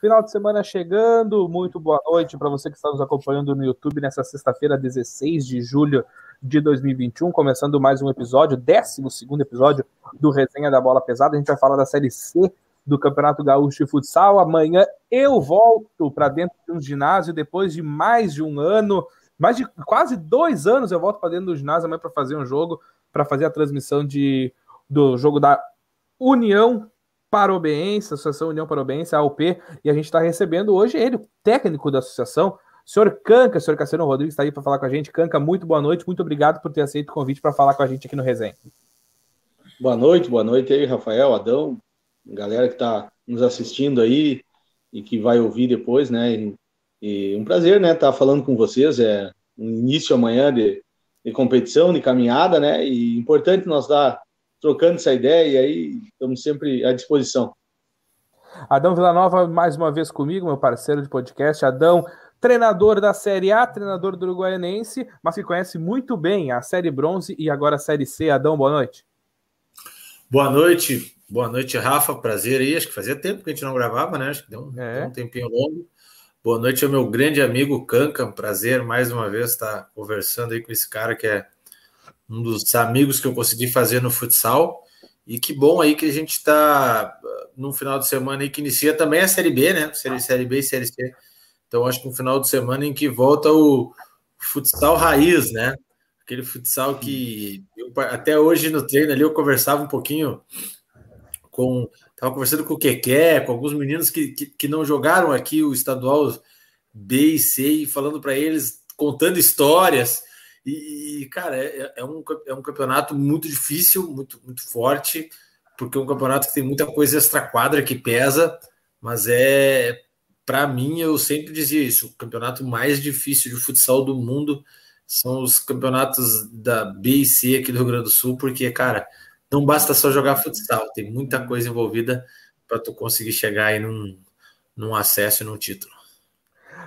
Final de semana chegando, muito boa noite para você que está nos acompanhando no YouTube nessa sexta-feira, 16 de julho de 2021, começando mais um episódio, 12 episódio do Resenha da Bola Pesada. A gente vai falar da Série C do Campeonato Gaúcho de Futsal. Amanhã eu volto para dentro de um ginásio depois de mais de um ano, mais de quase dois anos. Eu volto para dentro do ginásio amanhã para fazer um jogo, para fazer a transmissão de, do jogo da União Parobense, Associação União Parobense, AUP, e a gente está recebendo hoje ele, o técnico da associação, senhor Canca, senhor Cassiano Rodrigues está aí para falar com a gente. Canca, muito boa noite, muito obrigado por ter aceito o convite para falar com a gente aqui no Resenha. Boa noite, boa noite aí, Rafael, Adão, galera que está nos assistindo aí e que vai ouvir depois, né? E, e um prazer, né, estar tá falando com vocês. É um início amanhã de, de competição, de caminhada, né? E importante nós dar trocando essa ideia e aí estamos sempre à disposição. Adão Villanova, mais uma vez comigo, meu parceiro de podcast. Adão, treinador da Série A, treinador do Uruguaianense, mas que conhece muito bem a Série Bronze e agora a Série C. Adão, boa noite. Boa noite, boa noite, Rafa. Prazer aí. Acho que fazia tempo que a gente não gravava, né? Acho que deu um, é. deu um tempinho longo. Boa noite ao meu grande amigo Canca. Prazer mais uma vez estar conversando aí com esse cara que é um dos amigos que eu consegui fazer no futsal. E que bom aí que a gente está num final de semana aí que inicia também a Série B, né? Série, série B e Série C. Então, acho que um final de semana em que volta o futsal raiz, né? Aquele futsal que eu, até hoje no treino ali eu conversava um pouquinho com. Estava conversando com o Keké, com alguns meninos que, que, que não jogaram aqui o estadual B e C, e falando para eles, contando histórias e, cara, é, é, um, é um campeonato muito difícil, muito, muito forte, porque é um campeonato que tem muita coisa extra-quadra que pesa, mas é, para mim, eu sempre dizia isso: o campeonato mais difícil de futsal do mundo são os campeonatos da B e C aqui do Rio Grande do Sul, porque, cara, não basta só jogar futsal, tem muita coisa envolvida para tu conseguir chegar aí num, num acesso e num título.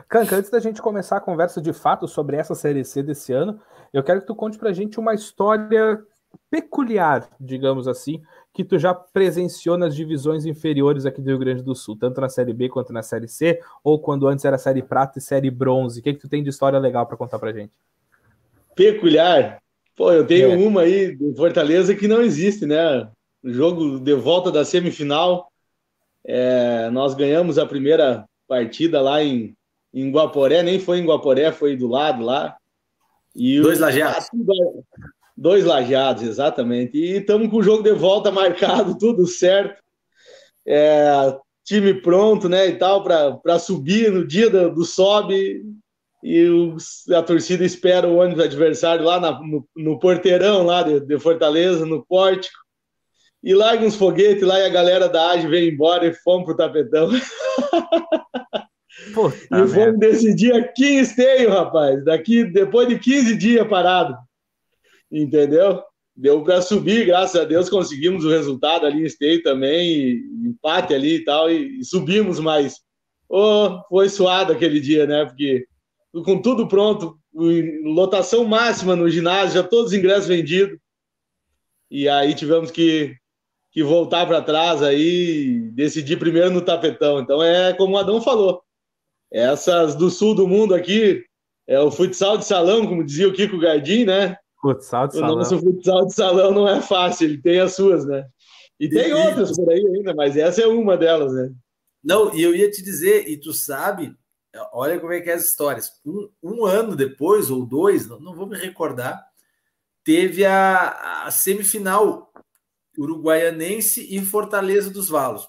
Canca, antes da gente começar a conversa de fato sobre essa Série C desse ano, eu quero que tu conte pra gente uma história peculiar, digamos assim, que tu já presenciou nas divisões inferiores aqui do Rio Grande do Sul, tanto na Série B quanto na Série C, ou quando antes era Série Prata e Série Bronze. O que, que tu tem de história legal para contar pra gente? Peculiar? Pô, eu tenho é. uma aí de Fortaleza que não existe, né? O jogo de volta da semifinal, é, nós ganhamos a primeira partida lá em em Guaporé, nem foi em Guaporé, foi do lado lá. E dois lajeados. Dois lajeados, exatamente. E estamos com o jogo de volta marcado, tudo certo. É, time pronto, né, e tal, para subir no dia do, do sobe. E os, a torcida espera o ônibus adversário lá na, no, no, porteirão lá de, de, Fortaleza, no pórtico. E larga uns foguetes lá e a galera da AGE vem embora e fomos pro tapetão. Puta e vamos decidir aqui em Esteio, rapaz. Daqui, depois de 15 dias parado. Entendeu? Deu para subir, graças a Deus conseguimos o resultado ali em Esteio também, empate ali e tal, e, e subimos, mas oh, foi suado aquele dia, né? Porque com tudo pronto, lotação máxima no ginásio, já todos os ingressos vendidos. E aí tivemos que, que voltar para trás aí, decidir primeiro no tapetão. Então é como o Adão falou, essas do sul do mundo aqui, é o futsal de salão, como dizia o Kiko Gardim, né? Futsal de salão. O nosso futsal de salão não é fácil, ele tem as suas, né? E tem e, outras por aí ainda, mas essa é uma delas, né? Não, e eu ia te dizer, e tu sabe, olha como é que é as histórias. Um, um ano depois, ou dois, não, não vou me recordar, teve a, a semifinal uruguaianense e Fortaleza dos Valos.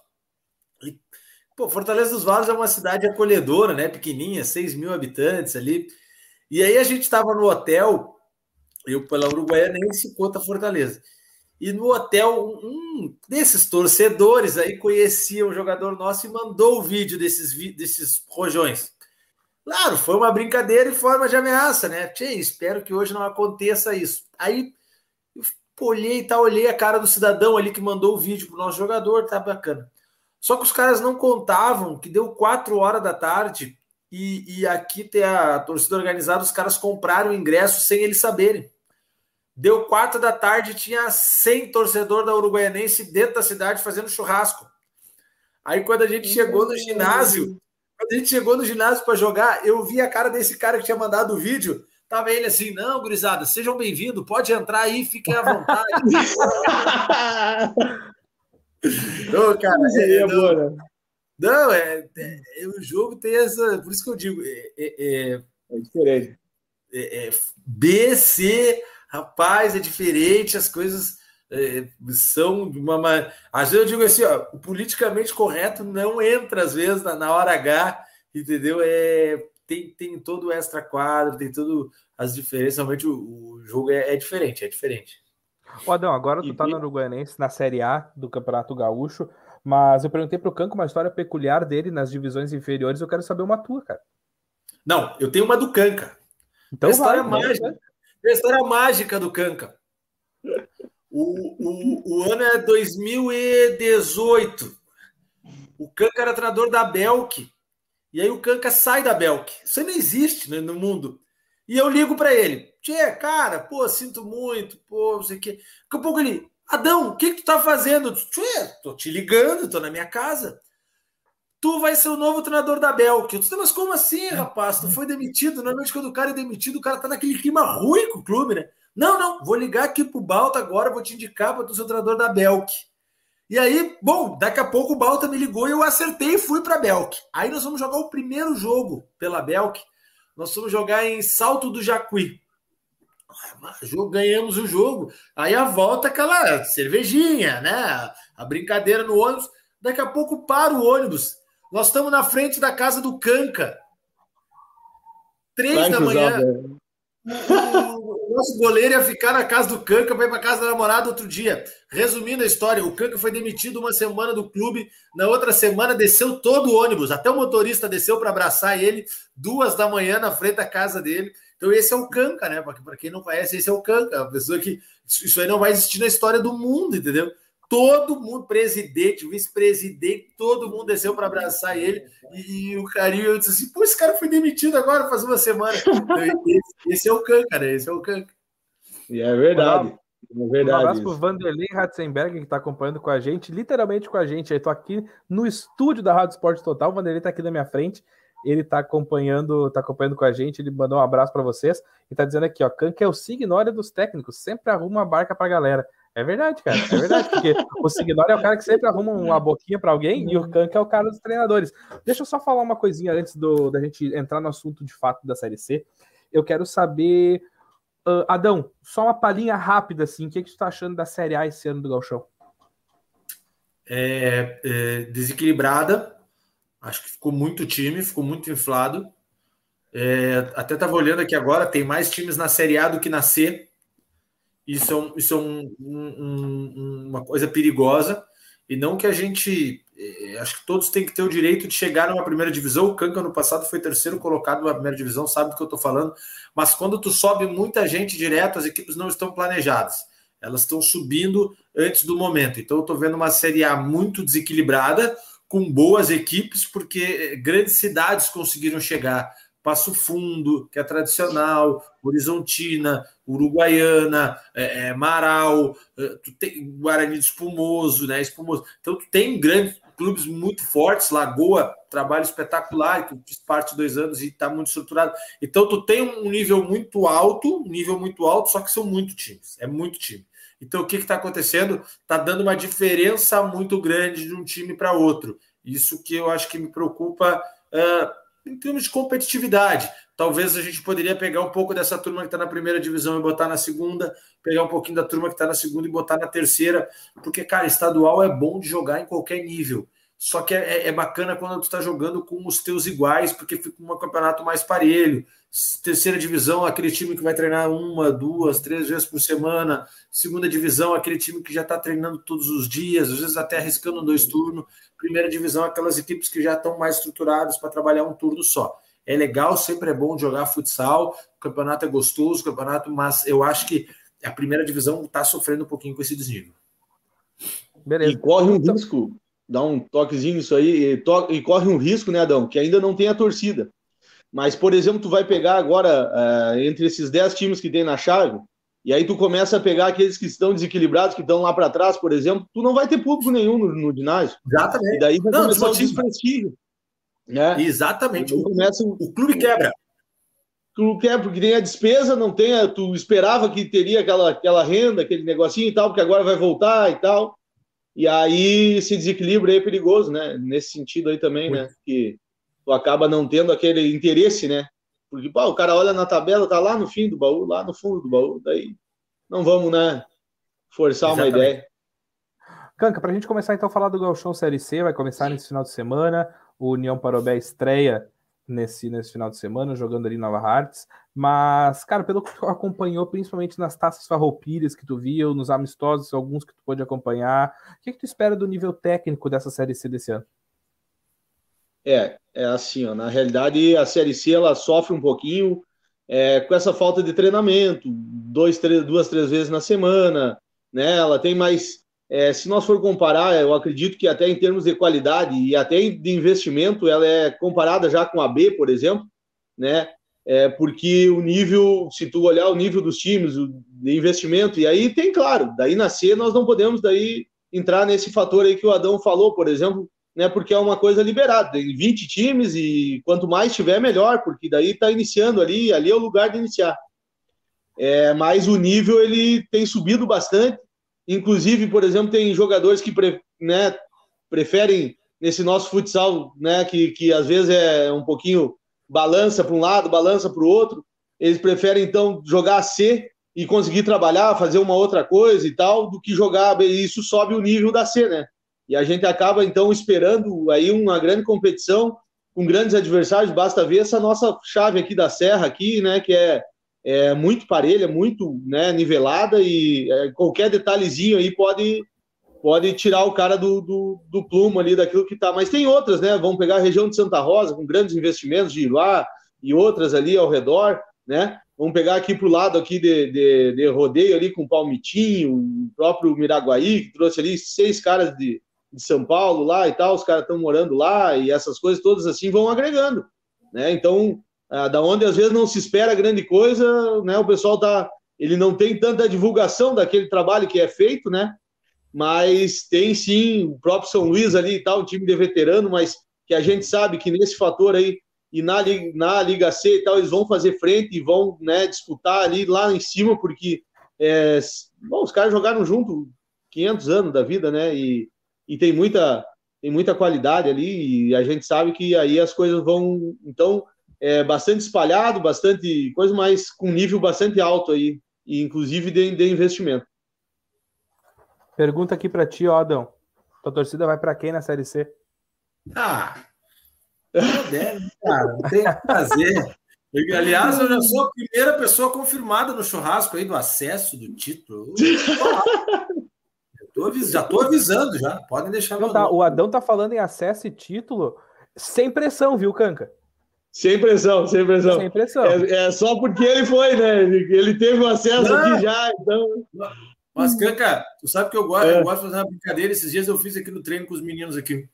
Pô, Fortaleza dos Valos é uma cidade acolhedora, né? Pequenininha, 6 mil habitantes ali. E aí a gente estava no hotel, eu pela Uruguaianense contra Fortaleza. E no hotel, um desses torcedores aí conhecia um jogador nosso e mandou o vídeo desses, desses rojões. Claro, foi uma brincadeira em forma de ameaça, né? Tchê, espero que hoje não aconteça isso. Aí eu olhei, tá, olhei a cara do cidadão ali que mandou o vídeo pro nosso jogador, tá bacana. Só que os caras não contavam que deu quatro horas da tarde e, e aqui tem a torcida organizada, os caras compraram o ingresso sem eles saberem. Deu quatro da tarde, tinha 100 torcedor da Uruguaianense dentro da cidade fazendo churrasco. Aí quando a gente chegou no ginásio, quando a gente chegou no ginásio para jogar, eu vi a cara desse cara que tinha mandado o vídeo. Tava ele assim, não, gurizada, sejam bem-vindos, pode entrar aí, fiquem à vontade. não, cara, é, é, não, né? não é, é, é, o jogo tem essa, por isso que eu digo, é, é, é, é diferente. É, B, C, rapaz, é diferente, as coisas são de uma. Às vezes eu digo assim, ó, o politicamente correto não entra, às vezes, na, na hora H, entendeu? É, tem, tem todo o extra quadro, tem tudo as diferenças. Realmente o, o jogo é, é, diferente, é diferente. Ô Adão, agora tu tá no Uruguaianense, na Série A do Campeonato Gaúcho, mas eu perguntei pro Canco uma história peculiar dele nas divisões inferiores, eu quero saber uma tua, cara. Não, eu tenho uma do Canca. Então, a história vai, mágica. Né? A história mágica do Canca. O, o, o ano é 2018. O Canca era treinador da Belk. E aí o Canca sai da Belk. Isso não existe né, no mundo. E eu ligo para ele. Tchê, cara, pô, sinto muito, pô, não sei o quê. Daqui a pouco ele, Adão, o que, que tu tá fazendo? Tchê, tô te ligando, tô na minha casa. Tu vai ser o novo treinador da Belk. Eu disse, mas como assim, rapaz? Tu foi demitido. Normalmente, quando o cara é demitido, o cara tá naquele clima ruim com o clube, né? Não, não, vou ligar aqui pro Balta agora, vou te indicar para tu ser o treinador da Belk. E aí, bom, daqui a pouco o Balta me ligou e eu acertei e fui para Belk. Aí nós vamos jogar o primeiro jogo pela Belk nós fomos jogar em Salto do Jacuí. Ganhamos o jogo. Aí a volta, aquela cervejinha, né? A brincadeira no ônibus. Daqui a pouco para o ônibus. Nós estamos na frente da casa do Canca. Três Vai da manhã. O nosso goleiro ia ficar na casa do Canca para ir para casa da namorada outro dia. Resumindo a história, o Canca foi demitido uma semana do clube, na outra semana desceu todo o ônibus, até o motorista desceu para abraçar ele, duas da manhã na frente da casa dele. Então esse é o Canca, né? Para quem não conhece, esse é o Canca, a pessoa que isso aí não vai existir na história do mundo, entendeu? todo mundo, presidente, vice-presidente, todo mundo desceu para abraçar ele. E, o carinho, eu disse assim: pô, esse cara foi demitido agora faz uma semana. Então, esse, esse, é o Canca, né? Esse é o Canca. E é verdade. É verdade. Um abraço pro Vanderlei Ratzenberg, que está acompanhando com a gente, literalmente com a gente. Eu tô aqui no estúdio da Rádio Esporte Total. O Vanderlei está aqui na minha frente. Ele está acompanhando, tá acompanhando com a gente. Ele mandou um abraço para vocês e está dizendo aqui, ó, Canca é o signório dos técnicos, sempre arruma uma barca para a galera. É verdade, cara. É verdade, porque o Signori é o cara que sempre arruma uma boquinha para alguém e o Kank é o cara dos treinadores. Deixa eu só falar uma coisinha antes do, da gente entrar no assunto de fato da Série C. Eu quero saber, uh, Adão, só uma palhinha rápida assim. O que, que você está achando da Série A esse ano do Galchão? É, é, desequilibrada. Acho que ficou muito time, ficou muito inflado. É, até estava olhando aqui agora, tem mais times na Série A do que na C. Isso é, um, isso é um, um, uma coisa perigosa. E não que a gente. Eh, acho que todos têm que ter o direito de chegar numa primeira divisão. O Canca no passado foi terceiro colocado na primeira divisão, sabe do que eu estou falando. Mas quando tu sobe muita gente direto, as equipes não estão planejadas. Elas estão subindo antes do momento. Então eu estou vendo uma Série A muito desequilibrada, com boas equipes, porque eh, grandes cidades conseguiram chegar. Passo Fundo, que é tradicional, Horizontina, Uruguaiana, é, é, Marau, é, tu tem Guarani de Espumoso, né? Espumoso. Então, tu tem grandes clubes muito fortes, Lagoa, trabalho espetacular, que fiz parte dois anos e está muito estruturado. Então, tu tem um nível muito alto, um nível muito alto, só que são muito times, é muito time. Então, o que está acontecendo? Está dando uma diferença muito grande de um time para outro. Isso que eu acho que me preocupa. Uh, em termos de competitividade. Talvez a gente poderia pegar um pouco dessa turma que está na primeira divisão e botar na segunda, pegar um pouquinho da turma que está na segunda e botar na terceira, porque, cara, estadual é bom de jogar em qualquer nível. Só que é, é bacana quando tu está jogando com os teus iguais, porque fica um campeonato mais parelho. Terceira divisão, aquele time que vai treinar uma, duas, três vezes por semana. Segunda divisão, aquele time que já está treinando todos os dias, às vezes até arriscando dois turnos. Primeira divisão, aquelas equipes que já estão mais estruturadas para trabalhar um turno só. É legal, sempre é bom jogar futsal, o campeonato é gostoso, o campeonato, mas eu acho que a primeira divisão está sofrendo um pouquinho com esse desnível. Beleza. E corre um então... risco, dá um toquezinho nisso aí, e, to... e, corre um risco, né, Adão, que ainda não tem a torcida. Mas, por exemplo, tu vai pegar agora, uh, entre esses 10 times que tem na chave, E aí tu começa a pegar aqueles que estão desequilibrados, que estão lá para trás, por exemplo, tu não vai ter público nenhum no, no ginásio. Exatamente. E daí vai não, começar o desprestígio. Né? Exatamente. O, começa... o clube quebra. O clube quebra, porque tem a despesa, não tem a... Tu esperava que teria aquela, aquela renda, aquele negocinho e tal, porque agora vai voltar e tal. E aí esse desequilíbrio aí é perigoso, né? Nesse sentido aí também, né? Muito. né? Que tu acaba não tendo aquele interesse, né? Porque pô, o cara olha na tabela, tá lá no fim do baú, lá no fundo do baú, daí não vamos, né, forçar Exatamente. uma ideia. Canca, para a gente começar então a falar do Galchão Série C, vai começar nesse final de semana, o União Parobé estreia nesse, nesse final de semana, jogando ali em Nova Hartz, mas, cara, pelo que tu acompanhou, principalmente nas taças farroupilhas que tu viu, nos amistosos, alguns que tu pôde acompanhar, o que, que tu espera do nível técnico dessa Série C desse ano? É, é assim, ó, na realidade a Série C ela sofre um pouquinho é, com essa falta de treinamento, dois, três, duas, três vezes na semana, né? Ela tem mais, é, se nós for comparar, eu acredito que até em termos de qualidade e até de investimento, ela é comparada já com a B, por exemplo, né? É, porque o nível, se tu olhar o nível dos times, o investimento, e aí tem, claro, daí na C nós não podemos daí entrar nesse fator aí que o Adão falou, por exemplo, né, porque é uma coisa liberada, tem 20 times e quanto mais tiver, melhor, porque daí está iniciando ali, ali é o lugar de iniciar. É, mas o nível ele tem subido bastante, inclusive, por exemplo, tem jogadores que pre, né, preferem nesse nosso futsal, né, que, que às vezes é um pouquinho balança para um lado, balança para o outro, eles preferem então jogar C e conseguir trabalhar, fazer uma outra coisa e tal, do que jogar, e isso sobe o nível da C, né? E a gente acaba, então, esperando aí uma grande competição com grandes adversários. Basta ver essa nossa chave aqui da Serra, aqui, né, que é, é muito parelha, muito né, nivelada e é, qualquer detalhezinho aí pode, pode tirar o cara do, do, do plumo ali, daquilo que está. Mas tem outras, né? Vamos pegar a região de Santa Rosa, com grandes investimentos de Iruá e outras ali ao redor, né? Vamos pegar aqui para o lado aqui de, de, de, rodeio ali com Palmitinho, o próprio Miraguaí, que trouxe ali seis caras de, de São Paulo lá e tal, os caras estão morando lá e essas coisas todas assim vão agregando, né? Então, ah, da onde às vezes não se espera grande coisa, né? O pessoal tá, ele não tem tanta divulgação daquele trabalho que é feito, né? Mas tem sim o próprio São Luís ali e tal, um time de veterano, mas que a gente sabe que nesse fator aí e na, na Liga C e tal, eles vão fazer frente e vão né, disputar ali lá em cima, porque é, bom, os caras jogaram junto 500 anos da vida, né? E, e tem muita, tem muita qualidade ali, e a gente sabe que aí as coisas vão, então, é bastante espalhado, bastante coisa, mas com nível bastante alto aí, e inclusive de, de investimento. Pergunta aqui para ti, ó, Adão. Tua torcida vai para quem na Série C? Ah, deve, cara, não tem o que fazer. Aliás, eu já sou a primeira pessoa confirmada no churrasco aí do acesso do título. Tô. Já estou avisando, já. Podem deixar Não, tá, O Adão tá falando em acesso e título sem pressão, viu, Canca? Sem pressão, sem pressão. Sem pressão. É, é só porque ele foi, né? Ele, ele teve o acesso Não. aqui já, então. Mas, Canca, tu sabe que eu gosto, é. eu gosto de fazer uma brincadeira. Esses dias eu fiz aqui no treino com os meninos aqui.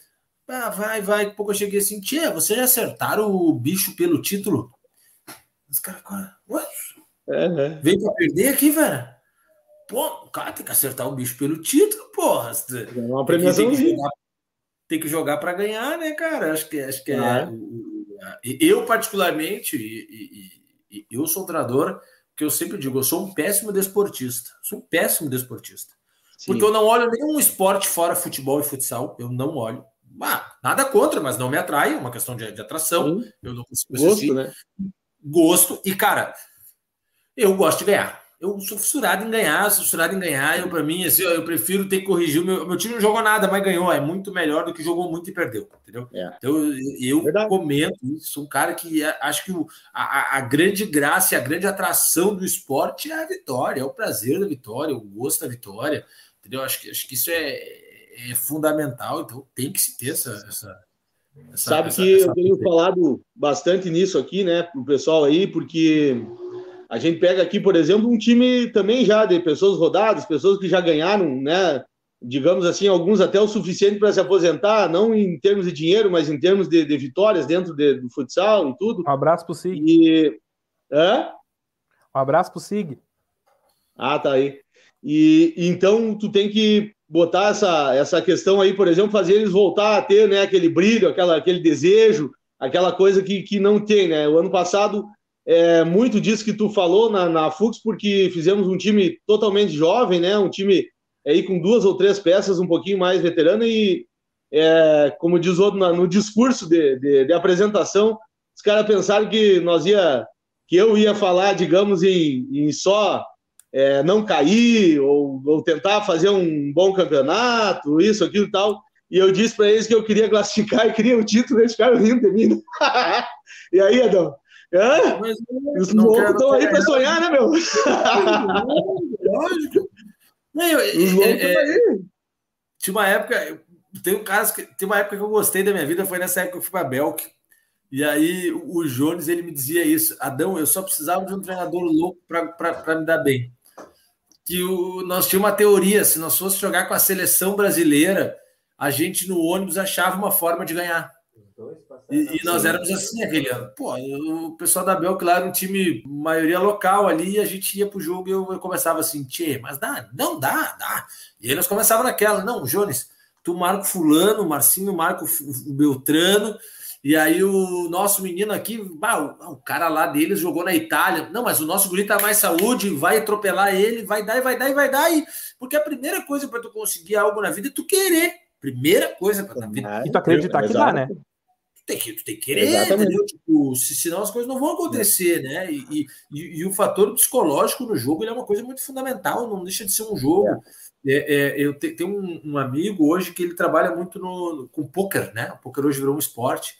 Ah, vai, vai. Daqui pouco eu cheguei assim, tia, vocês já acertaram o bicho pelo título? Os caras, ué? É, né? Vem pra perder aqui, velho? Pô, o cara tem que acertar o bicho pelo título, porra. É uma premiação. Tem que, jogar, tem que jogar para ganhar, né, cara? Acho que, acho que ah. é. Eu, particularmente, e, e, e, eu sou treinador que eu sempre digo, eu sou um péssimo desportista. Sou um péssimo desportista. Sim. Porque eu não olho nenhum esporte fora futebol e futsal. Eu não olho. Ah, nada contra, mas não me atrai, é uma questão de, de atração. Sim. Eu não consigo Gosto, assistir. né? Gosto. E, cara, eu gosto de ganhar eu sou fissurado em ganhar, sou fissurado em ganhar. Eu, para mim, assim, eu prefiro ter que corrigir. O meu, meu time não jogou nada, mas ganhou. É muito melhor do que jogou muito e perdeu, entendeu? É. Então, eu, eu comento isso. Sou um cara que é, acho que o, a, a, grande graça e a grande atração do esporte é a vitória, é o prazer da vitória, o gosto da vitória, entendeu? Acho que, acho que isso é, é fundamental. Então, tem que se ter essa. essa Sabe essa, que essa... eu tenho falado bastante nisso aqui, né, pro pessoal aí, porque a gente pega aqui, por exemplo, um time também já de pessoas rodadas, pessoas que já ganharam, né? Digamos assim, alguns até o suficiente para se aposentar, não em termos de dinheiro, mas em termos de, de vitórias dentro de, do futsal e tudo. Um abraço pro Sig. E... Hã? Um abraço pro Sig. Ah, tá aí. E então tu tem que botar essa, essa questão aí, por exemplo, fazer eles voltar a ter né, aquele brilho, aquela, aquele desejo, aquela coisa que, que não tem, né? O ano passado, é, muito disso que tu falou na, na Fux, porque fizemos um time totalmente jovem, né? Um time aí com duas ou três peças um pouquinho mais veterano e, é, como diz outro, no discurso de, de, de apresentação, os caras pensaram que nós ia, que eu ia falar, digamos, em, em só é, não cair ou, ou, tentar fazer um bom campeonato, isso, aquilo e tal. E eu disse para eles que eu queria classificar e queria o título, eles ficaram rindo de mim. e aí, Adão? Hã? Mas, Os loucos estão aí para sonhar, né, meu? Lógico. Não, Os loucos é, é, aí. Tinha uma época, tem um caso que tem uma época que eu gostei da minha vida, foi nessa época que eu fui para Belk. E aí o Jones ele me dizia isso, Adão, eu só precisava de um treinador louco para me dar bem. Que o, nós tínhamos uma teoria, se nós fosse jogar com a seleção brasileira, a gente no ônibus achava uma forma de ganhar. E, e, nós éramos assim aquele ano. Pô, o pessoal da Belk lá era um time maioria local ali, e a gente ia pro jogo e eu, eu começava assim, tchê, mas dá, não dá, dá. E aí nós começava naquela, não, Jones, tu marca fulano, o Marcinho marca o Beltrano, e aí o nosso menino aqui, bah, o, o, cara lá deles jogou na Itália. Não, mas o nosso guri tá mais saúde, vai atropelar ele, vai dar e vai dar e vai dar. E... Porque a primeira coisa para tu conseguir algo na vida é tu querer. Primeira coisa para na vida. E tu acreditar que dá, né? Tu tem que, tu tem que querer, entendeu? Tipo, se, senão as coisas não vão acontecer, né? E, e, e, o fator psicológico no jogo é uma coisa muito fundamental, não deixa de ser um jogo. É. É, é, eu te, tenho um, um, amigo hoje que ele trabalha muito no, com poker, né? O poker hoje virou um esporte.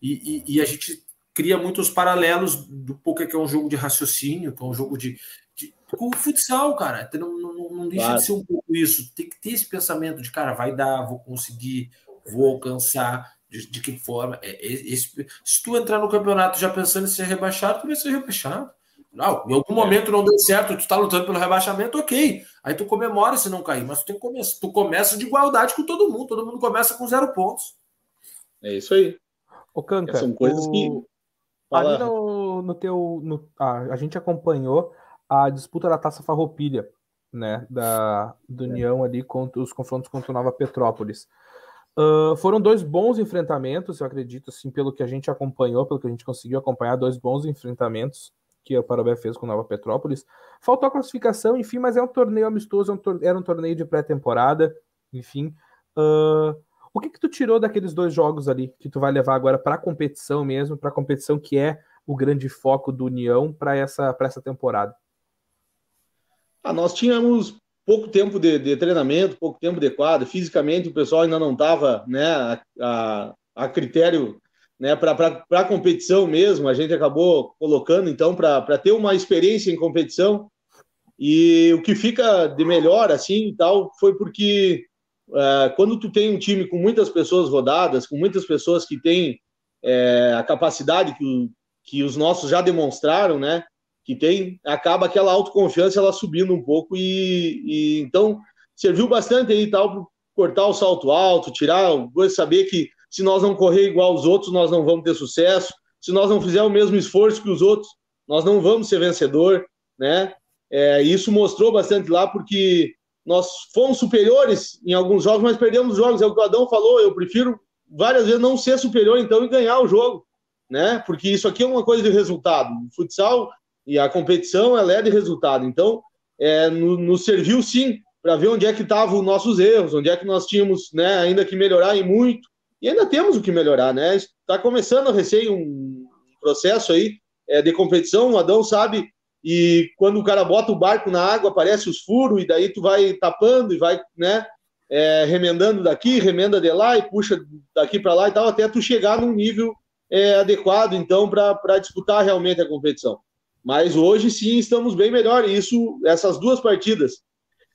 E, e, e, a gente cria muitos paralelos do poker, que é um jogo de raciocínio, que é um jogo de. de com o futsal, cara. Não, não, não deixa claro. de ser um pouco isso. Tem que ter esse pensamento de, cara, vai dar, vou conseguir, vou alcançar. De, de que forma? É, é, esse, se tu entrar no campeonato já pensando em ser rebaixado, tu vai ser rebaixado. Não, em algum é. momento não deu certo, tu tá lutando pelo rebaixamento, ok. Aí tu comemora se não cair, mas tu tem que começar. Tu começa de igualdade com todo mundo, todo mundo começa com zero pontos. É isso aí. Ô, Canca, são coisas o... que. Fala... Ali no, no teu. No... Ah, a gente acompanhou a disputa da Taça Farroupilha, né? Da, do é. União ali contra os confrontos contra o Nova Petrópolis. Foram dois bons enfrentamentos, eu acredito, assim, pelo que a gente acompanhou, pelo que a gente conseguiu acompanhar, dois bons enfrentamentos que o Parobé fez com Nova Petrópolis. Faltou a classificação, enfim, mas é um torneio amistoso, é um era um torneio de pré-temporada, enfim. Uh, o que que tu tirou daqueles dois jogos ali que tu vai levar agora para a competição mesmo, para a competição que é o grande foco do União para essa, essa temporada? Ah, nós tínhamos pouco tempo de, de, treinamento, pouco tempo de quadro, fisicamente o pessoal ainda não estava né, a, a, a, critério né, para a competição mesmo, a gente acabou colocando então para ter uma experiência em competição e o que fica de melhor assim tal foi porque é, quando tu tem um time com muitas pessoas rodadas, com muitas pessoas que têm é, a capacidade que, que os nossos já demonstraram, né? Que tem, acaba aquela autoconfiança ela subindo um pouco e, e então serviu bastante aí tal para cortar o salto alto, tirar, saber que se nós não correr igual os outros, nós não vamos ter sucesso. Se nós não fizer o mesmo esforço que os outros, nós não vamos ser vencedor, né? É, isso mostrou bastante lá porque nós fomos superiores em alguns jogos, mas perdemos jogos. É o que o Adão falou. Eu prefiro várias vezes não ser superior, então, e ganhar o jogo, né? Porque isso aqui é uma coisa de resultado. O futsal e a competição ela é de resultado. Então, é, nos no serviu sim para ver onde é que estavam os nossos erros, onde é que nós tínhamos, né, ainda que melhorar em muito. E ainda temos o que melhorar, né? Está começando a recém um processo aí é, de competição. O Adão sabe e quando o cara bota o barco na água, aparece os furos, e daí tu vai tapando e vai, né, é, remendando daqui, remenda de lá e puxa daqui para lá e tal, até tu chegar num nível é, adequado, então, para disputar realmente a competição. Mas hoje sim estamos bem melhor, isso, essas duas partidas,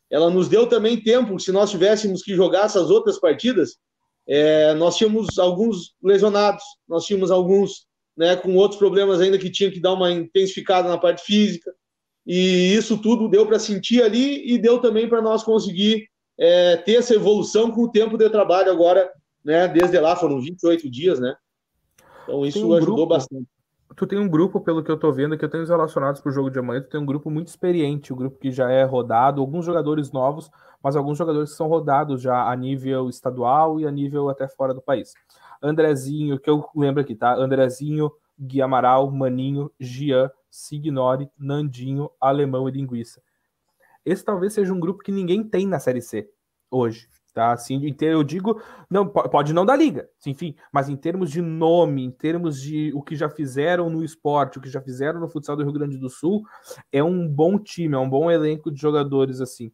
ela nos deu também tempo, se nós tivéssemos que jogar essas outras partidas, é, nós tínhamos alguns lesionados, nós tínhamos alguns né, com outros problemas ainda que tinha que dar uma intensificada na parte física. E isso tudo deu para sentir ali e deu também para nós conseguir é, ter essa evolução com o tempo de trabalho agora, né? Desde lá foram 28 dias, né? Então isso um ajudou grupo, bastante. Tu tem um grupo, pelo que eu tô vendo, que eu tenho os relacionados pro jogo de amanhã, tu tem um grupo muito experiente, um grupo que já é rodado, alguns jogadores novos, mas alguns jogadores que são rodados já a nível estadual e a nível até fora do país. Andrezinho, que eu lembro aqui, tá? Andrezinho, Gui Amaral, Maninho, Gian, Signore, Nandinho, Alemão e Linguiça. Esse talvez seja um grupo que ninguém tem na Série C hoje. Tá, assim, eu digo, não pode não dar liga, enfim, mas em termos de nome, em termos de o que já fizeram no esporte, o que já fizeram no futsal do Rio Grande do Sul, é um bom time, é um bom elenco de jogadores assim.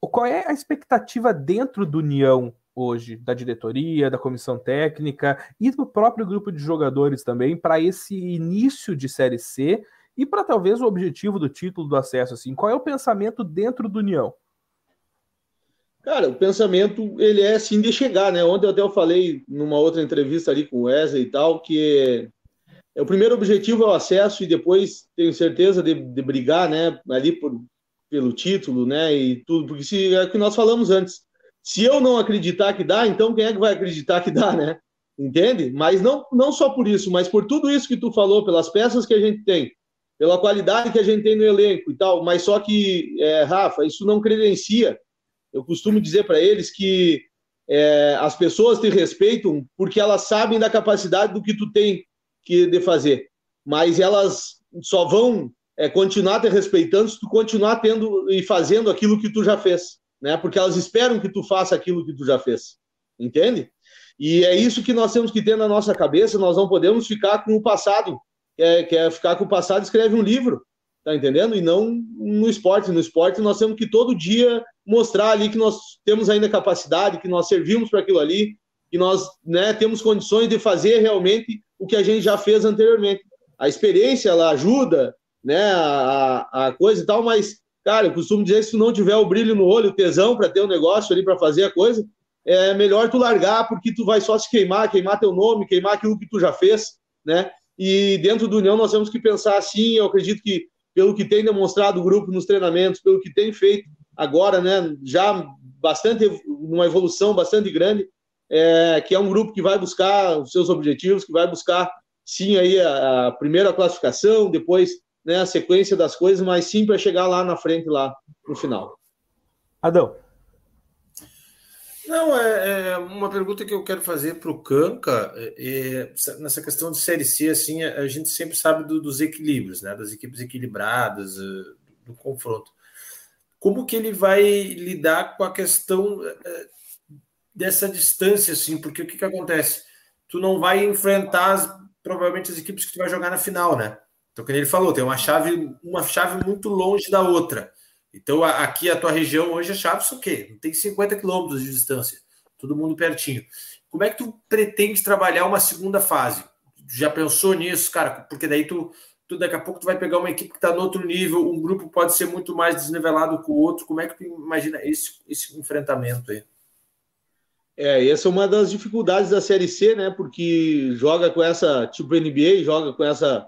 Qual é a expectativa dentro do União hoje, da diretoria, da comissão técnica e do próprio grupo de jogadores também para esse início de Série C e para talvez o objetivo do título do acesso assim? Qual é o pensamento dentro do União? Cara, o pensamento, ele é assim de chegar, né? Ontem até eu falei numa outra entrevista ali com o Wesley e tal, que é, o primeiro objetivo é o acesso e depois tenho certeza de, de brigar, né? Ali por, pelo título, né? E tudo, porque se, é o que nós falamos antes. Se eu não acreditar que dá, então quem é que vai acreditar que dá, né? Entende? Mas não, não só por isso, mas por tudo isso que tu falou, pelas peças que a gente tem, pela qualidade que a gente tem no elenco e tal. Mas só que, é, Rafa, isso não credencia eu costumo dizer para eles que é, as pessoas te respeitam porque elas sabem da capacidade do que tu tem que de fazer, mas elas só vão é, continuar te respeitando se tu continuar tendo e fazendo aquilo que tu já fez, né? Porque elas esperam que tu faça aquilo que tu já fez, entende? E é isso que nós temos que ter na nossa cabeça. Nós não podemos ficar com o passado. Quer, quer ficar com o passado, escreve um livro, tá entendendo? E não no esporte. No esporte nós temos que todo dia mostrar ali que nós temos ainda capacidade, que nós servimos para aquilo ali, que nós né, temos condições de fazer realmente o que a gente já fez anteriormente. A experiência, ela ajuda, né, a, a coisa e tal, mas, cara, eu costumo dizer que se não tiver o brilho no olho, o tesão para ter um negócio ali, para fazer a coisa, é melhor tu largar, porque tu vai só se queimar, queimar teu nome, queimar aquilo que tu já fez, né? E dentro do União nós temos que pensar assim, eu acredito que pelo que tem demonstrado o grupo nos treinamentos, pelo que tem feito, agora, né, já bastante, uma evolução bastante grande, é, que é um grupo que vai buscar os seus objetivos, que vai buscar, sim, aí a, a primeira classificação, depois né, a sequência das coisas, mas sim para chegar lá na frente, lá no final. Adão. Não, é, é, uma pergunta que eu quero fazer para o Canca, é, é, nessa questão de Série C, assim, a, a gente sempre sabe do, dos equilíbrios, né, das equipes equilibradas, do, do confronto como que ele vai lidar com a questão eh, dessa distância, assim, porque o que, que acontece? Tu não vai enfrentar as, provavelmente as equipes que tu vai jogar na final, né? Então, como ele falou, tem uma chave, uma chave muito longe da outra. Então, aqui a tua região hoje a chave é o quê? Tem 50 quilômetros de distância, todo mundo pertinho. Como é que tu pretende trabalhar uma segunda fase? Já pensou nisso, cara? Porque daí tu tu daqui a pouco tu vai pegar uma equipe que está no outro nível, um grupo pode ser muito mais desnivelado que o outro. Como é que tu imagina esse, esse enfrentamento aí? É, essa é uma das dificuldades da Série C, né? Porque joga com essa, tipo NBA, joga com essa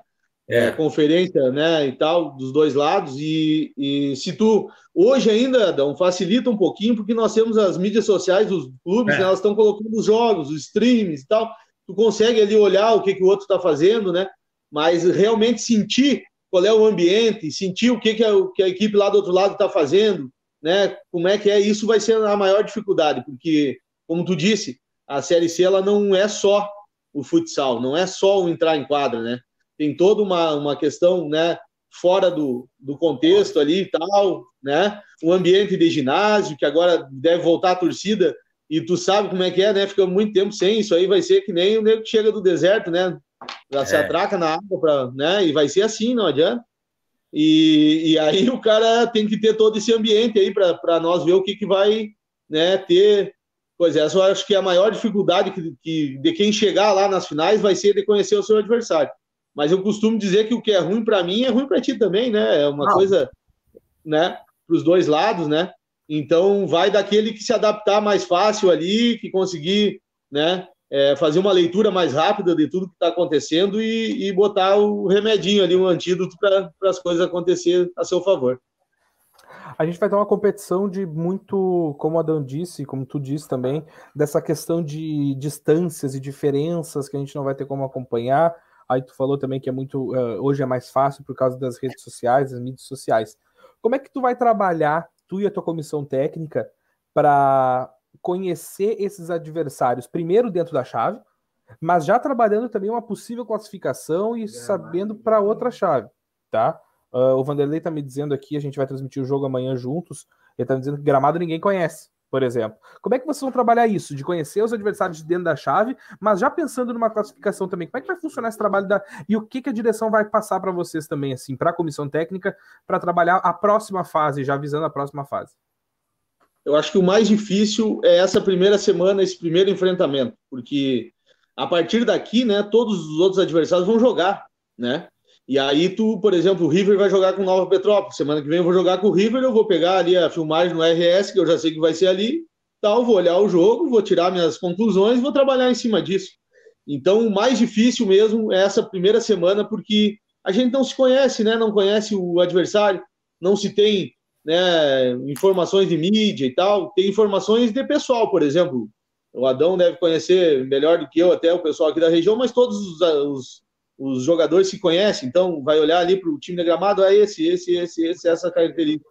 é. É, conferência, né? E tal, dos dois lados. E, e se tu. Hoje ainda, Dão, facilita um pouquinho, porque nós temos as mídias sociais dos clubes, é. né, elas estão colocando os jogos, os streams e tal. Tu consegue ali olhar o que, que o outro está fazendo, né? Mas realmente sentir qual é o ambiente, sentir o que, que, a, que a equipe lá do outro lado está fazendo, né? Como é que é? Isso vai ser a maior dificuldade, porque, como tu disse, a Série C ela não é só o futsal, não é só o entrar em quadra, né? Tem toda uma, uma questão, né? Fora do, do contexto ali e tal, né? Um ambiente de ginásio, que agora deve voltar a torcida, e tu sabe como é que é, né? Fica muito tempo sem, isso aí vai ser que nem o nego que chega do deserto, né? Já é. se atraca na água, pra, né? E vai ser assim, não adianta. E, e aí o cara tem que ter todo esse ambiente aí para nós ver o que, que vai né, ter. Pois é, eu acho que a maior dificuldade que, que, de quem chegar lá nas finais vai ser de conhecer o seu adversário. Mas eu costumo dizer que o que é ruim para mim é ruim para ti também, né? É uma não. coisa, né? Para os dois lados, né? Então vai daquele que se adaptar mais fácil ali, que conseguir, né? É, fazer uma leitura mais rápida de tudo que está acontecendo e, e, botar o remedinho ali, um antídoto para as coisas acontecer a seu favor. A gente vai ter uma competição de muito, como a Dan disse, como tu disse também, dessa questão de distâncias e diferenças que a gente não vai ter como acompanhar. Aí tu falou também que é muito. Uh, hoje é mais fácil por causa das redes sociais, das mídias sociais. Como é que tu vai trabalhar, tu e a tua comissão técnica, para conhecer esses adversários, primeiro dentro da chave, mas já trabalhando também uma possível classificação e sabendo para outra chave, tá? Uh, o Vanderlei tá me dizendo aqui, a gente vai transmitir o jogo amanhã juntos. Ele tá me dizendo que gramado ninguém conhece, por exemplo. Como é que vocês vão trabalhar isso? De conhecer os adversários dentro da chave, mas já pensando numa classificação também. Como é que vai funcionar esse trabalho da e o que, que a direção vai passar para vocês também, assim, para a comissão técnica, para trabalhar a próxima fase, já visando a próxima fase? Eu acho que o mais difícil é essa primeira semana, esse primeiro enfrentamento, porque a partir daqui, né, todos os outros adversários vão jogar, né? E aí tu, por exemplo, o River vai jogar com Nova Petrópolis. Semana que vem eu vou jogar com o River, eu vou pegar ali a filmagem no RS, que eu já sei que vai ser ali, tal, vou olhar o jogo, vou tirar minhas conclusões, vou trabalhar em cima disso. Então, o mais difícil mesmo é essa primeira semana, porque a gente não se conhece, né? Não conhece o adversário, não se tem né, informações de mídia e tal, tem informações de pessoal, por exemplo. O Adão deve conhecer melhor do que eu, até o pessoal aqui da região, mas todos os, os os jogadores se conhecem, então vai olhar ali para o time de gramado, é esse, esse, esse, esse, essa característica.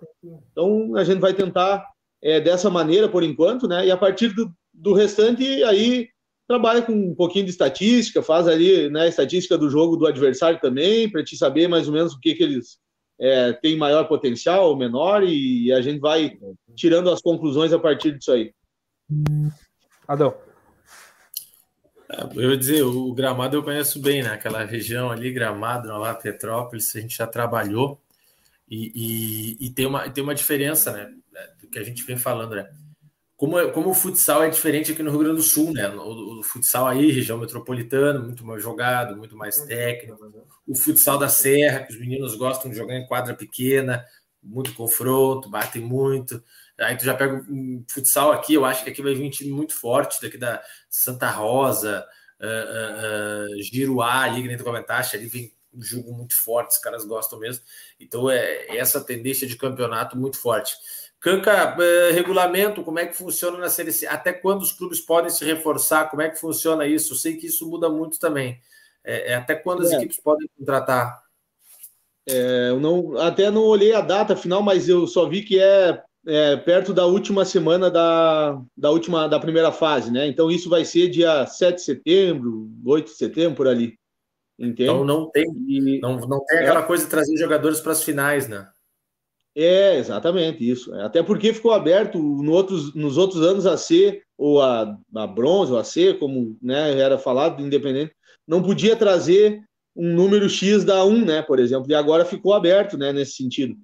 Então a gente vai tentar é, dessa maneira por enquanto, né? E a partir do, do restante, aí trabalha com um pouquinho de estatística, faz ali né, estatística do jogo do adversário também, para te saber mais ou menos o que, que eles é, têm maior potencial ou menor, e a gente vai tirando as conclusões a partir disso aí. Adão. Eu ia dizer, o Gramado eu conheço bem, né? Aquela região ali, Gramado, Nova Petrópolis, a gente já trabalhou e, e, e, tem, uma, tem uma diferença, né? Do que a gente vem falando, né? Como, como o futsal é diferente aqui no Rio Grande do Sul, né? O, o futsal aí, região metropolitana, muito mais jogado, muito mais técnico. O futsal da Serra, que os meninos gostam de jogar em quadra pequena, muito confronto, batem muito. Aí tu já pega um futsal aqui, eu acho que aqui vai vir um time muito forte, daqui da Santa Rosa, uh, uh, uh, Giruá, ali, que nem tu comentaste, ali vem um jogo muito forte, os caras gostam mesmo. Então é essa tendência de campeonato muito forte. Canca, regulamento, como é que funciona na Série C? Até quando os clubes podem se reforçar? Como é que funciona isso? Eu sei que isso muda muito também. É, é até quando as é. equipes podem contratar? É, eu não, até não olhei a data final, mas eu só vi que é é, perto da última semana da, da última da primeira fase, né? Então isso vai ser dia 7 de setembro, 8 de setembro, por ali. Entende? Então não tem, não, não tem aquela é. coisa de trazer jogadores para as finais, né? É, exatamente isso. Até porque ficou aberto no outros, nos outros anos a C, ou a, a bronze, ou a C, como né, era falado, independente, não podia trazer um número X da 1, né, por exemplo, e agora ficou aberto né, nesse sentido.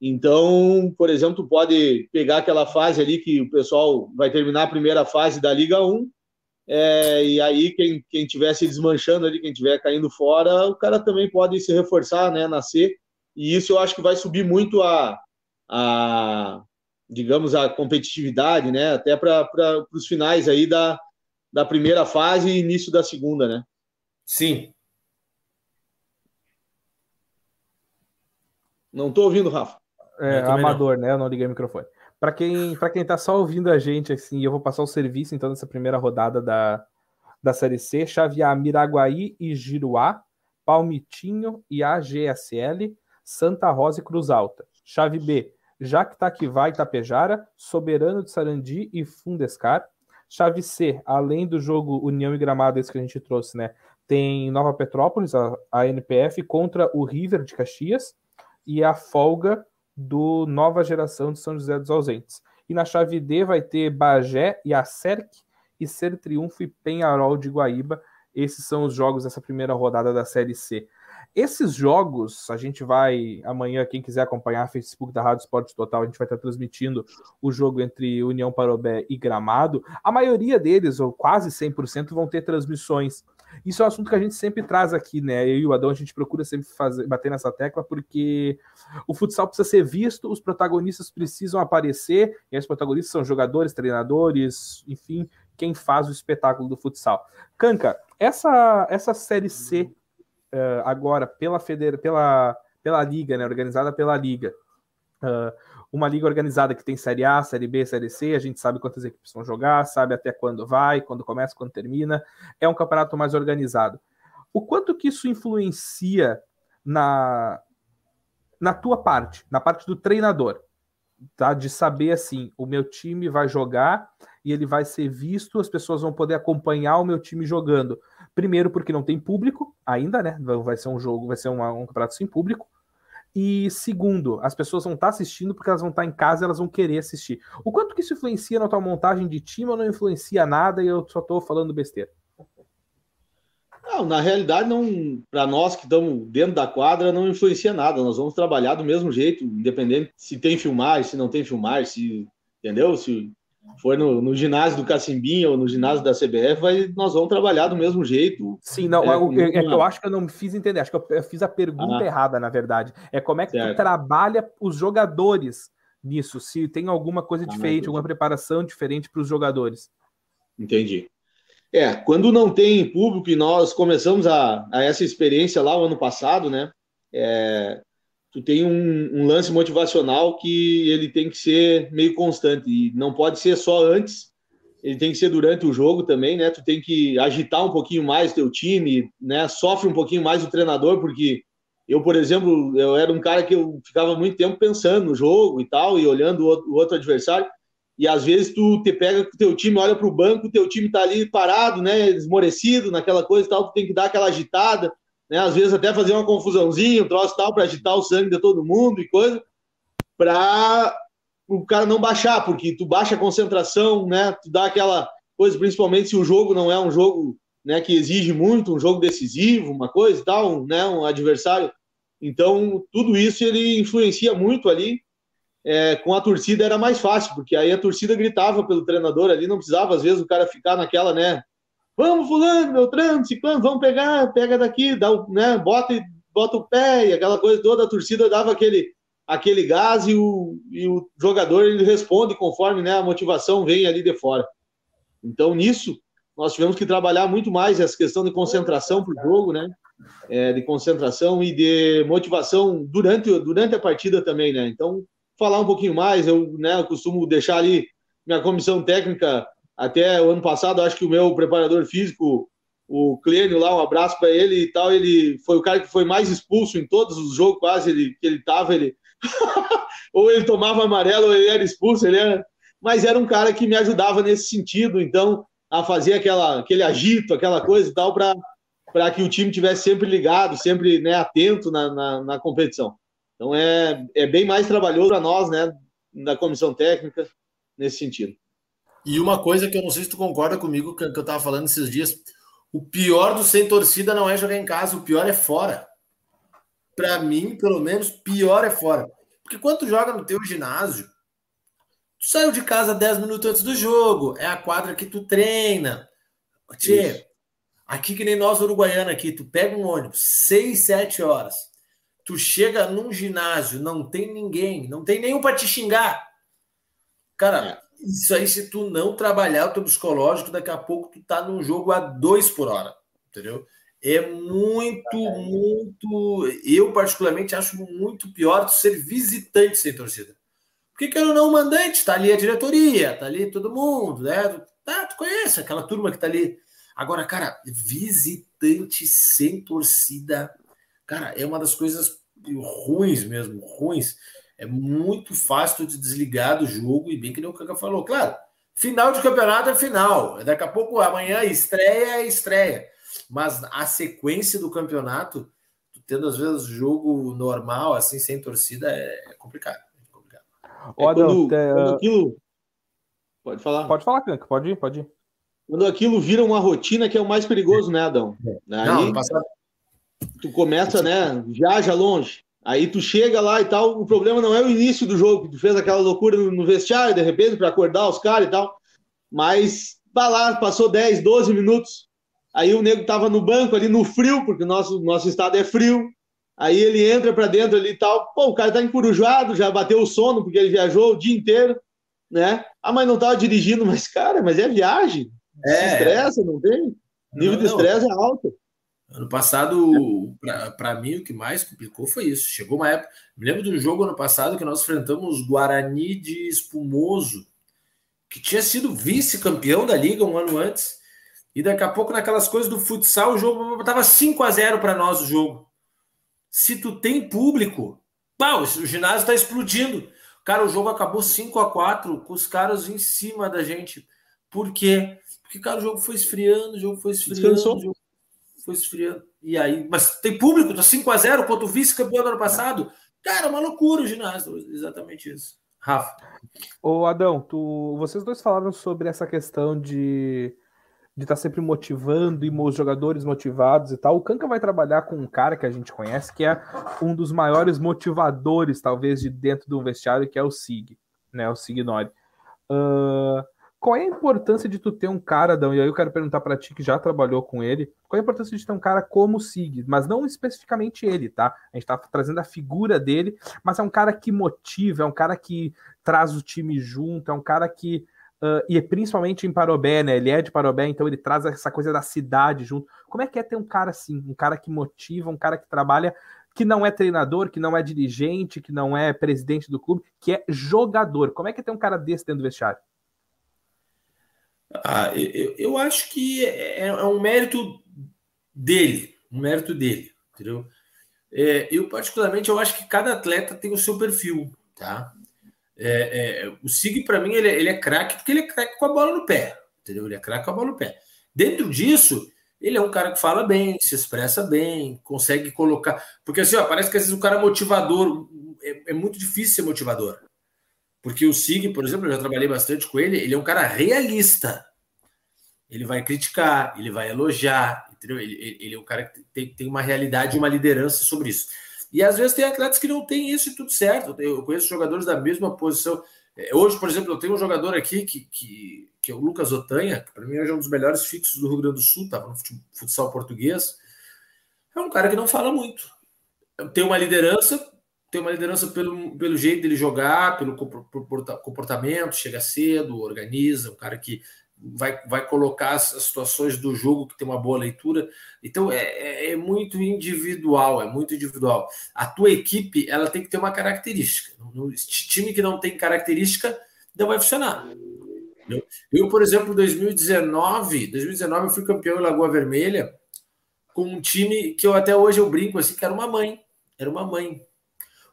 Então, por exemplo, pode pegar aquela fase ali que o pessoal vai terminar a primeira fase da Liga 1, é, e aí quem, quem tiver se desmanchando ali, quem tiver caindo fora, o cara também pode se reforçar, né, nascer, e isso eu acho que vai subir muito a, a digamos, a competitividade, né, até para os finais aí da, da primeira fase e início da segunda, né. Sim. Não estou ouvindo, Rafa. É, amador, não. né? Eu não liguei o microfone. Para quem, para quem tá só ouvindo a gente, assim, eu vou passar o serviço então nessa primeira rodada da, da Série C, chavear Miraguaí e Giruá, Palmitinho e AGSL, Santa Rosa e Cruz Alta. Chave B, Jactaquivá e Tapejara, Soberano de Sarandi e Fundescar. Chave C, além do jogo União e Gramado, esse que a gente trouxe, né? Tem Nova Petrópolis, a, a NPF, contra o River de Caxias, e a folga do Nova Geração de São José dos Ausentes. E na chave D vai ter Bagé e Acerc e Ser Triunfo e Penharol de Guaíba. Esses são os jogos dessa primeira rodada da Série C. Esses jogos, a gente vai amanhã, quem quiser acompanhar, Facebook da Rádio Esporte Total, a gente vai estar transmitindo o jogo entre União Parobé e Gramado. A maioria deles, ou quase 100%, vão ter transmissões isso é um assunto que a gente sempre traz aqui, né? Eu e o Adão, a gente procura sempre fazer, bater nessa tecla, porque o futsal precisa ser visto, os protagonistas precisam aparecer, e os protagonistas são jogadores, treinadores, enfim, quem faz o espetáculo do futsal. Canca, essa, essa série C uh, agora pela, feder, pela, pela Liga, né? Organizada pela Liga. Uh, uma liga organizada que tem Série A, Série B, Série C, a gente sabe quantas equipes vão jogar, sabe até quando vai, quando começa, quando termina. É um campeonato mais organizado. O quanto que isso influencia na, na tua parte, na parte do treinador, tá? De saber assim, o meu time vai jogar e ele vai ser visto, as pessoas vão poder acompanhar o meu time jogando. Primeiro, porque não tem público ainda, né? Vai ser um jogo, vai ser uma, um campeonato sem público. E segundo, as pessoas vão estar assistindo porque elas vão estar em casa elas vão querer assistir. O quanto que isso influencia na tua montagem de time ou não influencia nada e eu só estou falando besteira? Não, na realidade, não para nós que estamos dentro da quadra, não influencia nada. Nós vamos trabalhar do mesmo jeito, independente se tem filmar, se não tem filmar, se entendeu? Se for no, no, ginásio do Cacimbinha ou no ginásio da CBF, vai, nós vamos trabalhar do mesmo jeito. Sim, não, é, é, é eu acho que eu não me fiz entender, acho que eu, eu fiz a pergunta ah, errada, na verdade. É como é que certo. tu trabalha os jogadores nisso, se tem alguma coisa ah, diferente, alguma preparação diferente para os jogadores. Entendi. É, quando não tem público e nós começamos a, a essa experiência lá o ano passado, né? É, tu tem um, um, lance motivacional que ele tem que ser meio constante e não pode ser só antes, ele tem que ser durante o jogo também, né? Tu tem que agitar um pouquinho mais teu time, né? Sofre um pouquinho mais o treinador, porque eu, por exemplo, eu era um cara que eu ficava muito tempo pensando no jogo e tal, e olhando o outro adversário, e às vezes tu te pega com o teu time, olha para o banco, o teu time tá ali parado, né? Esmorecido naquela coisa e tal, tu tem que dar aquela agitada, né? Às vezes até fazer uma confusãozinha, um troço tal, para agitar o sangue de todo mundo e coisa, para o cara não baixar, porque tu baixa a concentração, né? Tu dá aquela coisa, principalmente se o jogo não é um jogo né, que exige muito, um jogo decisivo, uma coisa e tal, né? Um adversário. Então, tudo isso ele influencia muito ali. É, com a torcida era mais fácil, porque aí a torcida gritava pelo treinador ali, não precisava, às vezes, o cara ficar naquela, né? Vamos, fulano, meu trânsito, vamos pegar, pega daqui, dá né, bota, bota o pé, e aquela coisa toda, a torcida dava aquele, aquele gás e o, e o jogador ele responde conforme né, a motivação vem ali de fora. Então, nisso, nós tivemos que trabalhar muito mais essa questão de concentração para o jogo, né? É, de concentração e de motivação durante, durante a partida também, né? Então, falar um pouquinho mais, eu, né, eu costumo deixar ali minha comissão técnica até o ano passado, acho que o meu preparador físico, o Clênio lá, um abraço para ele e tal, ele foi o cara que foi mais expulso em todos os jogos quase ele, que ele estava, ele ou ele tomava amarelo ou ele era expulso, ele era... mas era um cara que me ajudava nesse sentido, então a fazer aquela, aquele agito, aquela coisa e tal, para que o time tivesse sempre ligado, sempre né, atento na, na, na competição. Então é, é bem mais trabalhoso para nós, né, da comissão técnica, nesse sentido. E uma coisa que eu não sei se tu concorda comigo, que, eu tava falando esses dias, o pior do sem torcida não é jogar em casa, o pior é fora. Para mim, pelo menos, pior é fora. Porque quando tu joga no teu ginásio, tu saiu de casa 10 minutos antes do jogo, é a quadra que tu treina. Tchê, aqui que nem nós uruguaianos aqui, tu pega um ônibus 6, 7 horas, tu chega num ginásio, não tem ninguém, não tem nenhum para te xingar. Cara, é isso aí, se tu não trabalhar o teu psicológico, daqui a pouco tu tá num jogo a dois por hora, entendeu? É muito, muito. Eu, particularmente, acho muito pior tu ser visitante sem torcida. Porque que eu não mandante, tá ali a diretoria, tá ali todo mundo, né? Tá, tu conhece aquela turma que tá ali. Agora, cara, visitante sem torcida, cara, é uma das coisas ruins mesmo, ruins é muito fácil de desligar do jogo, e bem que nem o Cacá falou. Claro, final de campeonato é final. Daqui a pouco, amanhã, estreia é estreia. Mas a sequência do campeonato, tendo às vezes jogo normal, assim, sem torcida, é complicado. É complicado. É quando, quando aquilo... Pode falar. Pode falar, Canca, pode ir, pode ir. Quando aquilo vira uma rotina que é o mais perigoso, né, Adão? É. Aí, Não, passado... tu começa, né, viaja longe, Aí tu chega lá e tal, o problema não é o início do jogo, tu fez aquela loucura no vestiário, de repente, para acordar os caras e tal, mas vai lá, passou 10, 12 minutos, aí o nego tava no banco ali no frio, porque o nosso, nosso estado é frio, aí ele entra para dentro ali e tal, pô, o cara tá encurujado, já bateu o sono, porque ele viajou o dia inteiro, né? Ah, mas não tava dirigindo, mas cara, mas é viagem, é. se estressa, não tem? O nível não, de estresse é alto. Ano passado, para mim, o que mais complicou foi isso. Chegou uma época. Me lembro do jogo ano passado que nós enfrentamos Guarani de Espumoso, que tinha sido vice-campeão da liga um ano antes. E daqui a pouco, naquelas coisas do futsal, o jogo estava 5 a 0 para nós o jogo. Se tu tem público, pau, o ginásio está explodindo. Cara, o jogo acabou 5 a 4 com os caras em cima da gente. Por quê? Porque, cara, o jogo foi esfriando, o jogo foi esfriando, jogo foi esfriando. E aí, mas tem público, tá 5 a 0 contra o vice-campeão do ano passado. Cara, uma loucura o ginásio, exatamente isso. Rafa. Ô, Adão, tu, vocês dois falaram sobre essa questão de de estar tá sempre motivando e os jogadores motivados e tal. O Kanka vai trabalhar com um cara que a gente conhece que é um dos maiores motivadores, talvez, de dentro do vestiário, que é o Sig, né? O Signori. Uh, qual é a importância de tu ter um cara, Adão? E aí eu quero perguntar para ti que já trabalhou com ele. Qual é a importância de ter um cara como o Sig? Mas não especificamente ele, tá? A gente tá trazendo a figura dele, mas é um cara que motiva, é um cara que traz o time junto, é um cara que Uh, e principalmente em Parobé, né? Ele é de Parobé, então ele traz essa coisa da cidade junto. Como é que é ter um cara assim, um cara que motiva, um cara que trabalha, que não é treinador, que não é dirigente, que não é presidente do clube, que é jogador? Como é que é ter um cara desse dentro do vestiário? Ah, eu, eu acho que é, é, um mérito dele, um mérito dele, entendeu? É, eu, particularmente, eu acho que cada atleta tem o seu perfil, tá? É, é, o Sig, para mim, ele, é, ele é craque porque ele é craque com a bola no pé. Entendeu? Ele é craque com a bola no pé. Dentro disso, ele é um cara que fala bem, se expressa bem, consegue colocar. Porque assim, ó, parece que às vezes o cara é motivador. É, é muito difícil ser motivador. Porque o Sig, por exemplo, eu já trabalhei bastante com ele, ele é um cara realista. Ele vai criticar, ele vai elogiar, entendeu? Ele, ele é um cara que tem, tem uma realidade, uma liderança sobre isso. E às vezes tem atletas que não têm isso e tudo certo. Eu conheço jogadores da mesma posição. É, hoje, por exemplo, eu tenho um jogador aqui que, que, que é o Lucas Otanha, que para mim é um dos melhores fixos do Rio Grande do Sul, estava no futsal português. É um cara que não fala muito. Tem uma liderança, tem uma liderança pelo, pelo jeito dele jogar, pelo comportamento, chega cedo, organiza, um cara que vai, vai colocar as situações do jogo que tem uma boa leitura. Então é, é, é, muito individual, é muito individual. A tua equipe ela tem que ter uma característica. No time que não tem característica não vai funcionar. Eu, por exemplo, em 2019, 2019 eu fui campeão em Lagoa Vermelha com um time que eu até hoje eu brinco assim que era uma mãe, era uma mãe.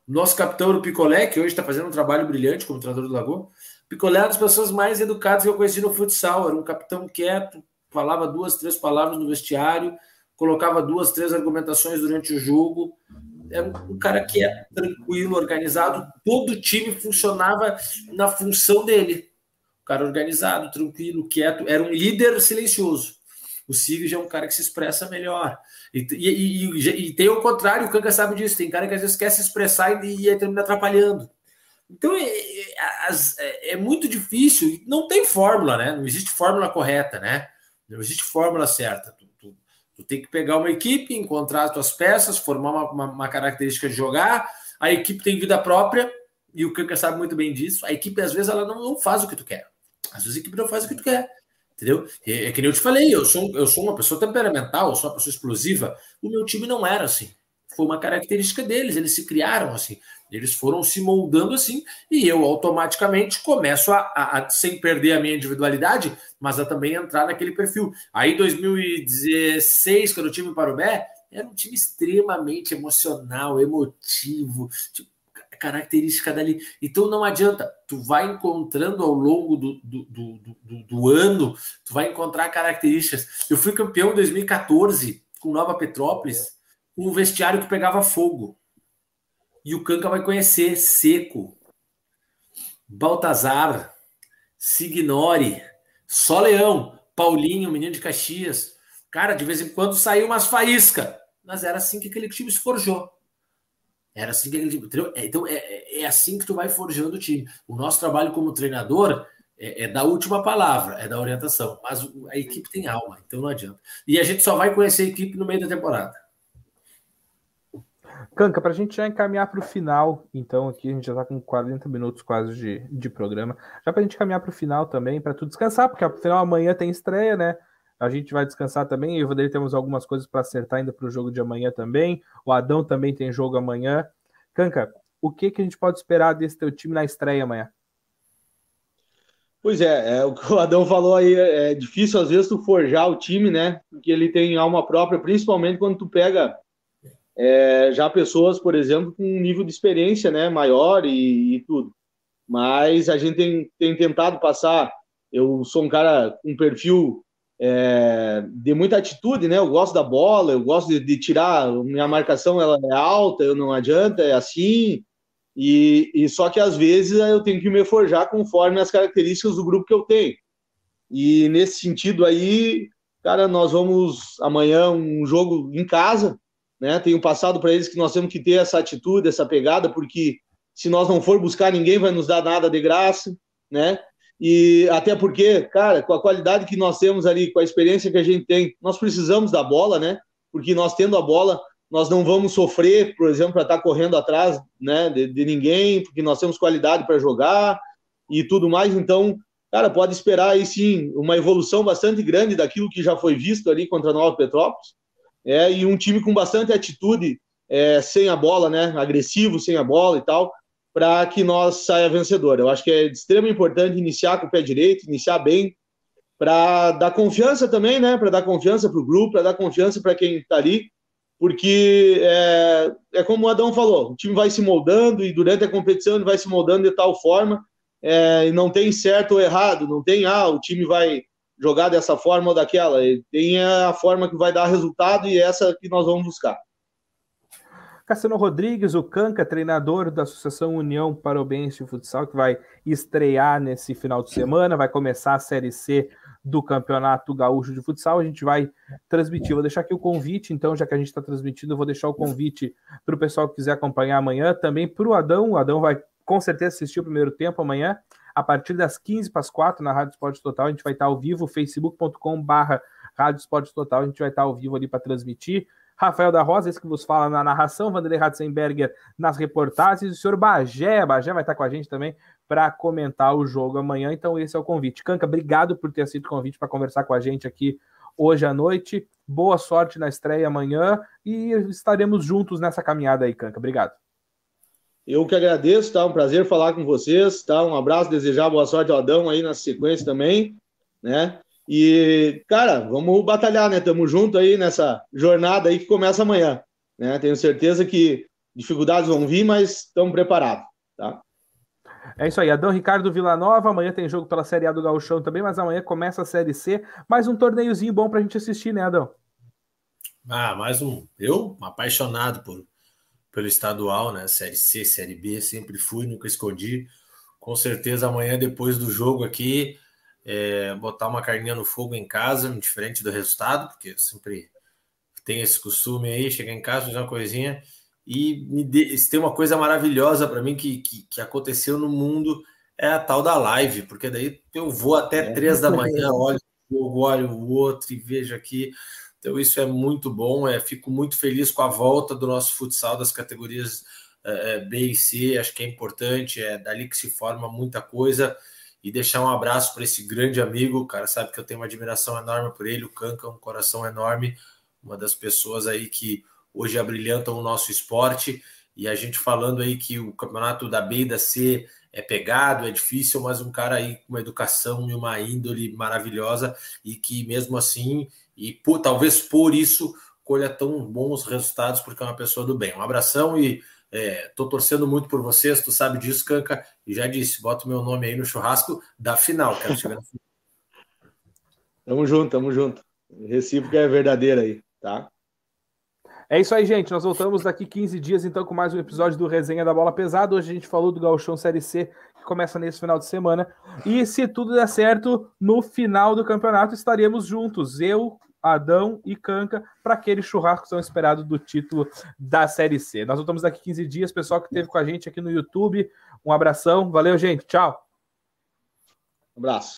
Nosso capitão era o Picolé, que hoje está fazendo um trabalho brilhante como treinador do Lagoa. Picolé é uma das pessoas mais educadas que eu conheci no futsal. Era um capitão quieto, falava duas, três palavras no vestiário, colocava duas, três argumentações durante o jogo. Era um cara quieto, tranquilo, organizado. Todo time funcionava na função dele. Um cara organizado, tranquilo, quieto. Era um líder silencioso. O já é um cara que se expressa melhor. E, e, e, e tem o contrário, o Kanka sabe disso. Tem cara que às vezes quer se expressar e, e termina atrapalhando. Então é, é, é, é, muito difícil, não tem fórmula, né? Não existe fórmula correta, né? Não existe fórmula certa. Tu, tu, tu tem que pegar uma equipe, encontrar as tuas peças, formar uma, uma, uma, característica de jogar. A equipe tem vida própria, e o Kanka sabe muito bem disso. A equipe, às vezes, ela não, não faz o que tu quer. Às vezes a equipe não faz o que tu quer. Entendeu? É, é que nem eu te falei, eu sou, eu sou uma pessoa temperamental, eu sou uma pessoa explosiva. O meu time não era assim. Foi uma característica deles, eles se criaram assim. Eles foram se moldando assim, e eu automaticamente começo a, a, a, sem perder a minha individualidade, mas a também entrar naquele perfil. Aí, 2016, quando o time para o Bé, era um time extremamente emocional, emotivo, tipo, característica dali. Então não adianta, tu vai encontrando ao longo do, do, do, do, do ano, tu vai encontrar características. Eu fui campeão em 2014 com Nova Petrópolis, um vestiário que pegava fogo. E o Canca vai conhecer Seco, Baltazar, Signore, Só Leão, Paulinho, menino de Caxias. Cara, de vez em quando saiu umas faíscas. Mas era assim que aquele time se forjou. Era assim que. Entendeu? É, então é, é assim que tu vai forjando o time. O nosso trabalho como treinador é, é, da última palavra, é da orientação. Mas a equipe tem alma, então não adianta. E a gente só vai conhecer a equipe no meio da temporada. Canca, para a gente já encaminhar para o final, então aqui a gente já está com 40 minutos quase de, de programa, já para a gente caminhar para o final também, para tu descansar, porque afinal amanhã tem estreia, né? A gente vai descansar também, eu e o Vanderlei temos algumas coisas para acertar ainda para o jogo de amanhã também, o Adão também tem jogo amanhã. Canca, o que, que a gente pode esperar desse teu time na estreia amanhã? Pois é, é, o que o Adão falou aí, é, é difícil às vezes tu forjar o time, né? Porque ele tem alma própria, principalmente quando tu pega é, já pessoas, por exemplo, com um nível de experiência né, maior e, e tudo. Mas a gente tem, tem, tentado passar. Eu sou um cara com um perfil é, de muita atitude, né? Eu gosto da bola, eu gosto de, de, tirar. Minha marcação ela é alta, eu não adianta, é assim. E, e só que às vezes eu tenho que me forjar conforme as características do grupo que eu tenho. E nesse sentido aí, cara, nós vamos amanhã um jogo em casa, né? Tenho passado para eles que nós temos que ter essa atitude, essa pegada, porque se nós não for buscar, ninguém vai nos dar nada de graça, né? E até porque, cara, com a qualidade que nós temos ali, com a experiência que a gente tem, nós precisamos da bola, né? Porque nós tendo a bola, nós não vamos sofrer, por exemplo, para estar tá correndo atrás, né, de, de ninguém, porque nós temos qualidade para jogar e tudo mais. Então, cara, pode esperar aí sim uma evolução bastante grande daquilo que já foi visto ali contra a Nova Petrópolis é, e um time com bastante atitude é, sem a bola, né? Agressivo, sem a bola e tal, para que nós saia vencedor. Eu acho que é de extrema importância iniciar com o pé direito, iniciar bem, para dar confiança também, né? Para dar confiança para o grupo, para dar confiança para quem está ali, porque é, é, como o Adão falou, o time vai se moldando e durante a competição ele vai se moldando de tal forma é, e não tem certo ou errado, não tem ah o time vai jogar dessa forma ou daquela. Tem a forma que vai dar resultado e essa que nós vamos buscar. Cassiano Rodrigues, o Canca, treinador da Associação União Parobense de Futsal, que vai estrear nesse final de semana, vai começar a Série C do Campeonato Gaúcho de Futsal. A gente vai transmitir. Vou deixar aqui o convite, então, já que a gente está transmitindo, vou deixar o convite para o pessoal que quiser acompanhar amanhã, também para o Adão. O Adão vai com certeza assistir o primeiro tempo amanhã a partir das 15 para as 4 na Rádio Esporte Total. A gente vai estar ao vivo, facebook.com/barra Rádio Esporte Total. A gente vai estar ao vivo ali para transmitir. Rafael da Rosa, esse que vos fala na narração, Vanderlei Ratzenberger nas reportagens, o senhor Bagé, Bagé vai estar com a gente também para comentar o jogo amanhã. Então, esse é o convite. Canca, obrigado por ter aceito o convite para conversar com a gente aqui hoje à noite. Boa sorte na estreia amanhã e estaremos juntos nessa caminhada aí, Canca. Obrigado. Eu que agradeço, tá? Um prazer falar com vocês, tá? Um abraço, desejar boa sorte ao Adão aí na sequência também, né? E, cara, vamos batalhar, né? Tamo junto aí nessa jornada aí que começa amanhã, né? Tenho certeza que dificuldades vão vir, mas estamos preparados, tá? É isso aí, Adão Ricardo Villanova, amanhã tem jogo pela Série A do Gauchão também, mas amanhã começa a Série C, mais um torneiozinho bom pra gente assistir, né, Adão? Ah, mais um. Eu, apaixonado por pelo estadual, né? Série C, Série B, sempre fui, nunca escondi. Com certeza amanhã, depois do jogo aqui, é, botar uma carninha no fogo em casa, diferente do resultado, porque eu sempre tenho esse costume aí, chegar em casa, fazer uma coisinha. E me de, tem uma coisa maravilhosa para mim que, que, que, aconteceu no mundo é a tal da live, porque daí eu vou até é. três da manhã, olho o olho o outro e vejo aqui. Então, isso é muito bom. É, fico muito feliz com a volta do nosso futsal das categorias é, é B e C. Acho que é importante. É dali que se forma muita coisa. E deixar um abraço para esse grande amigo. O cara sabe que eu tenho uma admiração enorme por ele. O Canca, um coração enorme. Uma das pessoas aí que hoje abrilhantam o nosso esporte. E a gente falando aí que o campeonato da B e da C é pegado, é difícil, mas um cara aí com uma educação e uma índole maravilhosa e que mesmo assim e por, talvez por isso colha tão bons resultados, porque é uma pessoa do bem. Um abração e estou é, torcendo muito por vocês, tu sabe disso, Canca, e já disse, bota o meu nome aí no churrasco da final, quero chegar na final. Tamo junto, tamo junto. Recíproca é verdadeira aí, tá? É isso aí, gente. Nós voltamos daqui 15 dias, então, com mais um episódio do Resenha da Bola Pesada. Hoje a gente falou do Gauchão Série C, que começa nesse final de semana. E se tudo der certo, no final do campeonato estaremos juntos. Eu, Adão e Canca para aquele churrasco tão esperado do título da Série C. Nós voltamos daqui 15 dias, pessoal que esteve com a gente aqui no YouTube. Um abração, valeu, gente, tchau. Um abraço.